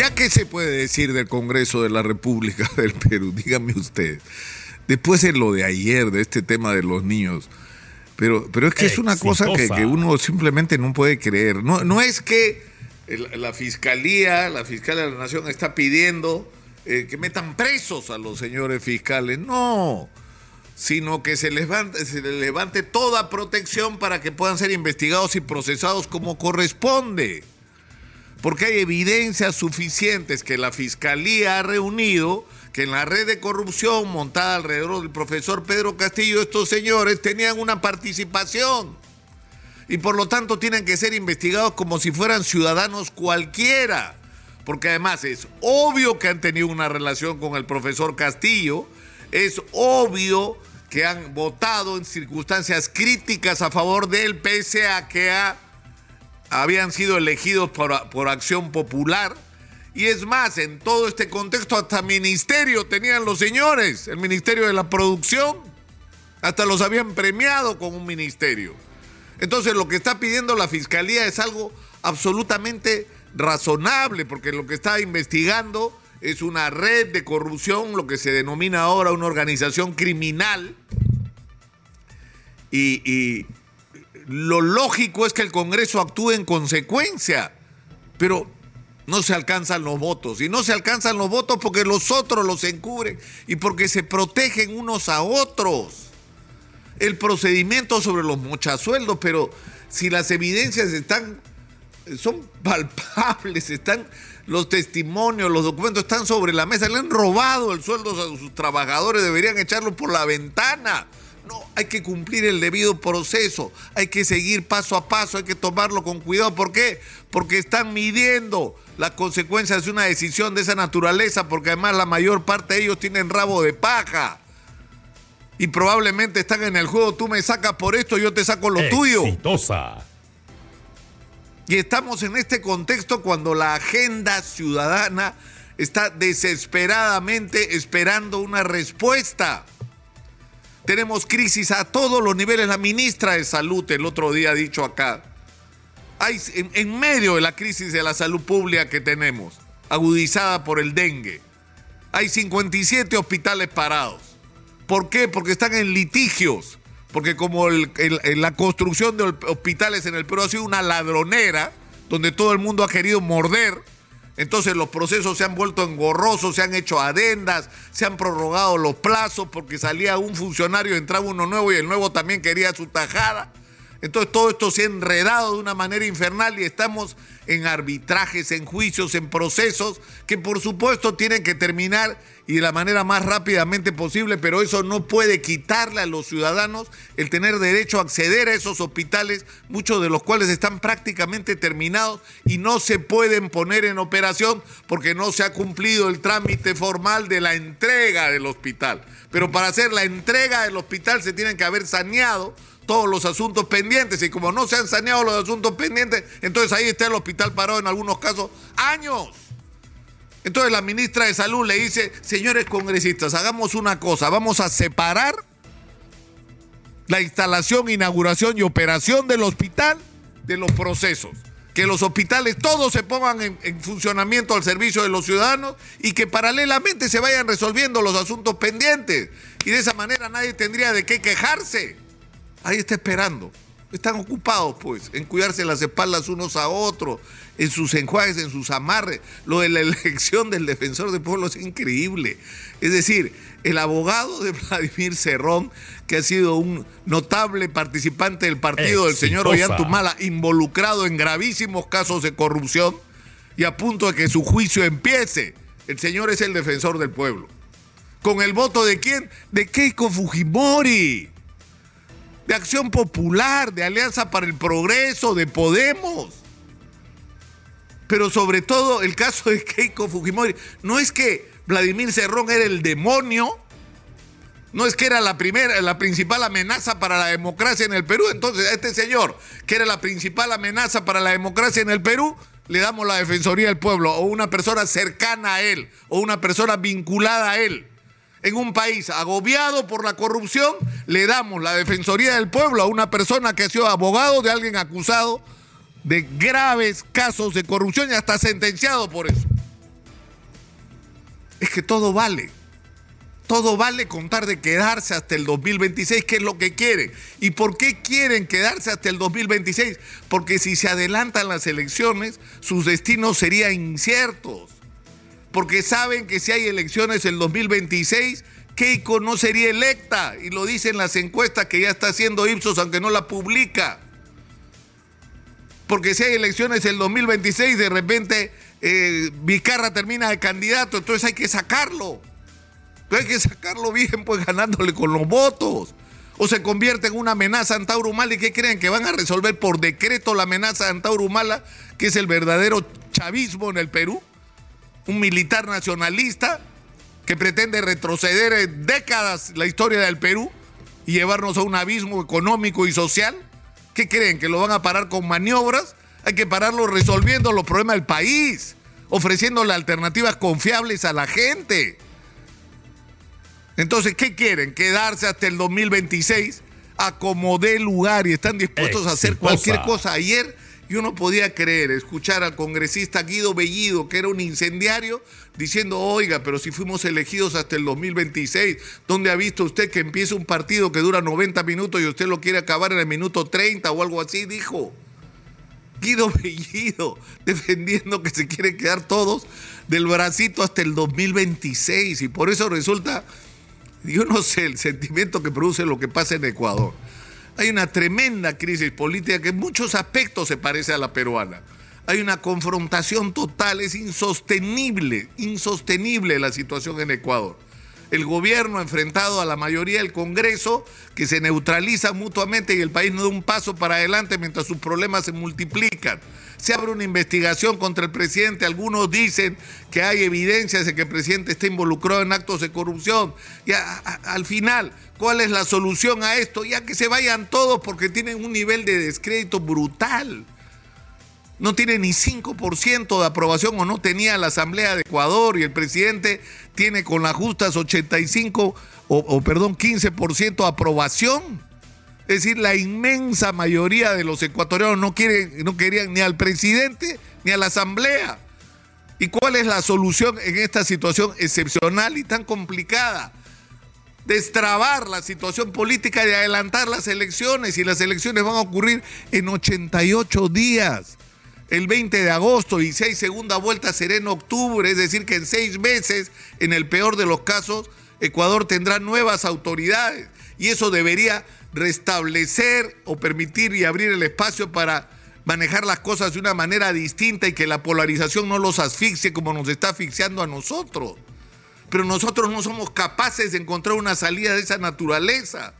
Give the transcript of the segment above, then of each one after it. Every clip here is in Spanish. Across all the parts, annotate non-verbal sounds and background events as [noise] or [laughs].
Ya qué se puede decir del Congreso de la República [laughs] del Perú, dígame usted. Después de lo de ayer, de este tema de los niños. Pero, pero es que es una cosa que, que, uno simplemente no puede creer. No, no es que la fiscalía, la fiscal de la nación está pidiendo eh, que metan presos a los señores fiscales. No, sino que se levante, se les levante toda protección para que puedan ser investigados y procesados como corresponde. Porque hay evidencias suficientes que la fiscalía ha reunido que en la red de corrupción montada alrededor del profesor Pedro Castillo estos señores tenían una participación y por lo tanto tienen que ser investigados como si fueran ciudadanos cualquiera. Porque además es obvio que han tenido una relación con el profesor Castillo, es obvio que han votado en circunstancias críticas a favor de él, pese a que habían sido elegidos por, por acción popular. Y es más, en todo este contexto hasta ministerio tenían los señores, el Ministerio de la Producción, hasta los habían premiado con un ministerio. Entonces lo que está pidiendo la Fiscalía es algo absolutamente razonable, porque lo que está investigando es una red de corrupción, lo que se denomina ahora una organización criminal. Y, lo lógico es que el Congreso actúe en consecuencia, pero no se alcanzan los votos. Y no se alcanzan los votos porque los otros los encubren y porque se protegen unos a otros el procedimiento sobre los mochasueldos, pero si las evidencias están, son palpables, están los testimonios, los documentos están sobre la mesa, le han robado el sueldo a sus trabajadores, deberían echarlo por la ventana. No, hay que cumplir el debido proceso, hay que seguir paso a paso, hay que tomarlo con cuidado. ¿Por qué? Porque están midiendo las consecuencias de una decisión de esa naturaleza, porque además la mayor parte de ellos tienen rabo de paja y probablemente están en el juego, tú me sacas por esto, yo te saco lo tuyo. Y estamos en este contexto cuando la agenda ciudadana está desesperadamente esperando una respuesta. Tenemos crisis a todos los niveles. La ministra de Salud el otro día ha dicho acá, hay, en medio de la crisis de la salud pública que tenemos, agudizada por el dengue, hay 57 hospitales parados. ¿Por qué? Porque están en litigios. Porque como la construcción de hospitales en el Perú ha sido una ladronera, donde todo el mundo ha querido morder, entonces los procesos se han vuelto engorrosos, se han hecho adendas, se han prorrogado los plazos porque salía un funcionario, entraba uno nuevo y el nuevo también quería su tajada. Entonces todo esto se ha enredado de una manera infernal y estamos en arbitrajes, en juicios, en procesos que por supuesto tienen que terminar y de la manera más rápidamente posible, pero eso no puede quitarle a los ciudadanos el tener derecho a acceder a esos hospitales, muchos de los cuales están prácticamente terminados y no se pueden poner en operación porque no se ha cumplido el trámite formal de la entrega del hospital. Pero para hacer la entrega del hospital se tienen que haber saneado todos los asuntos pendientes y como no se han saneado los asuntos pendientes, entonces ahí está el hospital parado en algunos casos años. Entonces la ministra de Salud le dice, señores congresistas, hagamos una cosa, vamos a separar la instalación, inauguración y operación del hospital de los procesos. Que los hospitales todos se pongan en, en, funcionamiento al servicio de los ciudadanos y que paralelamente se vayan resolviendo los asuntos pendientes. Y de esa manera nadie tendría de qué quejarse ahí está esperando. Están ocupados, pues, en cuidarse las espaldas unos a otros, en sus enjuagues, en sus amarres. Lo de la [laughs] elección del defensor del pueblo es increíble. Es decir, el abogado de Vladimir Cerrón, que ha sido un notable participante del partido del señor Ollantumala, involucrado en gravísimos casos de corrupción y a punto de que su juicio empiece. El señor es el defensor del pueblo. ¿Con el voto de quién? De Keiko Fujimori de Acción Popular, de Alianza para el Progreso, de Podemos. Pero sobre todo el caso de Keiko Fujimori, no es que Vladimir Cerrón era el demonio, no es que era la primera, la principal amenaza para la democracia en el Perú. Entonces, a este señor, que era la principal amenaza para la democracia en el Perú, le damos la Defensoría del Pueblo, o una persona cercana a él, o una persona vinculada a él en un país agobiado por la corrupción, le damos la Defensoría del Pueblo a una persona que ha sido abogado de alguien acusado de graves casos de corrupción y hasta sentenciado por eso. es que todo vale. Todo vale contar de quedarse hasta el 2026, que es lo que quieren. ¿Y por qué quieren quedarse hasta el 2026? Porque si se adelantan las elecciones, sus destinos serían inciertos. Porque saben que si hay elecciones el 2026, Keiko no sería electa. Y lo dicen las encuestas que ya está haciendo Ipsos, aunque no la publica. Porque si hay elecciones el 2026, de repente eh, termina de candidato, entonces hay que sacarlo hay que sacarlo bien, pues ganándole con los votos. O se convierte en una amenaza Antaurumala y ¿qué creen? Que van a resolver por decreto la amenaza Antaurumala, que es el verdadero chavismo en el Perú. Un militar nacionalista que pretende retroceder en décadas la historia del Perú y llevarnos a un abismo económico y social. ¿Qué creen? ¿Que lo van a parar con maniobras? Hay que pararlo resolviendo los problemas del país, ofreciéndole alternativas confiables a la gente. Entonces, ¿qué quieren? ¿Quedarse hasta el 2026? Acomodé lugar y están dispuestos a hacer cualquier cosa. Ayer yo no podía creer escuchar al congresista Guido Bellido, que era un incendiario, diciendo, oiga, pero si fuimos elegidos hasta el 2026, ¿dónde ha visto usted que empieza un partido que dura 90 minutos y usted lo quiere acabar en el minuto 30 o algo así? Dijo. Guido [laughs] Bellido, defendiendo que se quieren quedar todos del bracito hasta el 2026 y por eso resulta yo no sé el sentimiento que produce lo que pasa en Ecuador. Hay una tremenda crisis política que en muchos aspectos se parece a la peruana. Hay una confrontación total, es insostenible, insostenible la situación en Ecuador. El gobierno enfrentado a la mayoría del Congreso, que se neutraliza mutuamente y el país no da un paso para adelante mientras sus problemas se multiplican se abre una investigación contra el presidente. Algunos dicen que hay evidencias de que el presidente está involucrado en actos de corrupción. Y al final, ¿cuál es la solución a esto? Ya que se vayan todos porque tienen un nivel de descrédito brutal. No tiene ni 5% de aprobación o no tenía la Asamblea de Ecuador y el presidente tiene con las justas 85 o, o perdón, 15% de aprobación. Es decir, la inmensa mayoría de los ecuatorianos no, quieren, no querían ni al presidente ni a la asamblea. ¿Y cuál es la solución en esta situación excepcional y tan complicada? Destrabar la situación política y adelantar las elecciones. Y las elecciones van a ocurrir en 88 días. El 20 de agosto y si hay segunda vuelta será en octubre. Es decir, que en seis meses, en el peor de los casos, Ecuador tendrá nuevas autoridades. Y eso debería restablecer o permitir y abrir el espacio para manejar las cosas de una manera distinta y que la polarización no los asfixie como nos está asfixiando a nosotros. Pero nosotros no somos capaces de encontrar una salida de esa naturaleza.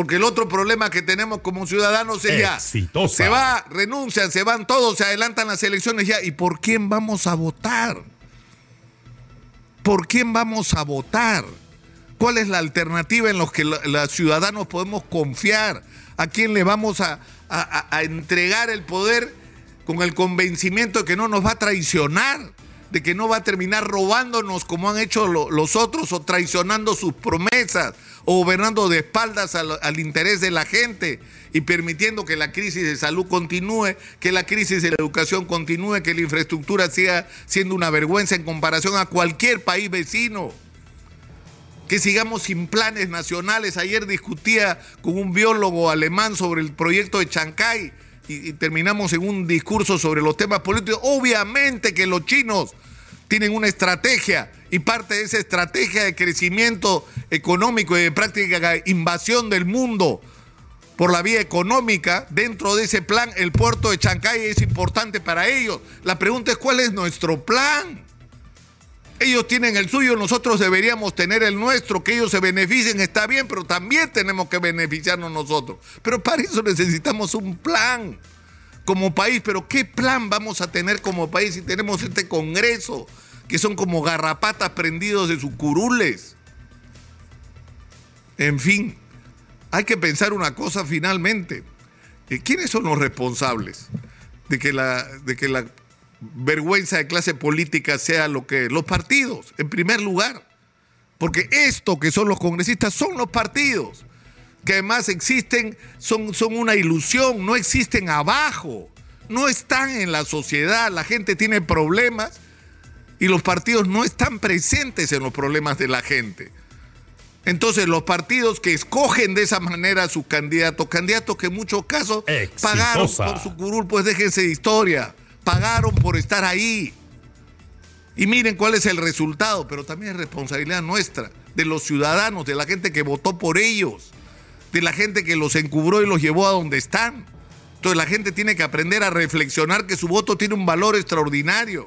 Porque el otro problema que tenemos como ciudadanos es ya, se va, renuncian, se van todos, se adelantan las elecciones ya. ¿Y por quién vamos a votar? ¿Por quién vamos a votar? ¿Cuál es la alternativa en la que los ciudadanos podemos confiar? ¿A quién le vamos a, entregar el poder con el convencimiento de que no nos va a traicionar? de que no va a terminar robándonos como han hecho los otros o traicionando sus promesas o gobernando de espaldas al, interés de la gente y permitiendo que la crisis de salud continúe, que la crisis de la educación continúe, que la infraestructura siga siendo una vergüenza en comparación a cualquier país vecino que sigamos sin planes nacionales. Ayer discutía con un biólogo alemán sobre el proyecto de Chancay y, terminamos en un discurso sobre los temas políticos. Obviamente que los chinos tienen una estrategia y parte de esa estrategia de crecimiento económico y de práctica invasión del mundo por la vía económica, dentro de ese plan el puerto de Chancay es importante para ellos. La pregunta es cuál es nuestro plan. Ellos tienen el suyo, nosotros deberíamos tener el nuestro, que ellos se beneficien, está bien, pero también tenemos que beneficiarnos nosotros. Pero para eso necesitamos un plan como país, pero ¿qué plan vamos a tener como país si tenemos este Congreso, que son como garrapatas prendidos de sus curules? En fin, hay que pensar una cosa finalmente. Eh, ¿Quiénes son los responsables de que la, de que la vergüenza de clase política sea lo que los partidos, en primer lugar. Porque esto que son los congresistas son los partidos, que además existen, son, son una ilusión, no existen abajo, no están en la sociedad, la gente tiene problemas y los partidos no están presentes en los problemas de la gente. Entonces los partidos que escogen de esa manera a sus candidatos, candidatos que en muchos casos pagaron por su curul, pues déjense de historia, pagaron por estar ahí. Y miren cuál es el resultado, pero también es responsabilidad nuestra, de los ciudadanos, de la gente que votó por ellos, de la gente que los encubró y los llevó a donde están. Entonces la gente tiene que aprender a reflexionar que su voto tiene un valor extraordinario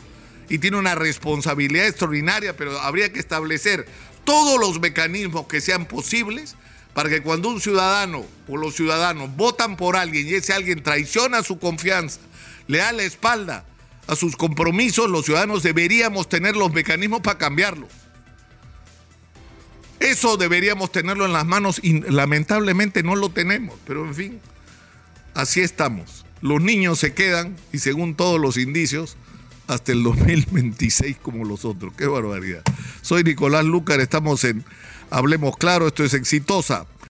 y tiene una responsabilidad extraordinaria, pero habría que establecer todos los mecanismos que sean posibles para que cuando un ciudadano o los ciudadanos votan por alguien y ese alguien traiciona su confianza, le da la espalda a sus compromisos, los ciudadanos deberíamos tener los mecanismos para cambiarlos. Eso deberíamos tenerlo en las manos y lamentablemente no lo tenemos, pero en fin, así estamos. Los niños se quedan y según todos los indicios, hasta el 2026 como los otros. Qué barbaridad. Soy Nicolás Lucar, estamos en Hablemos Claro, esto es exitosa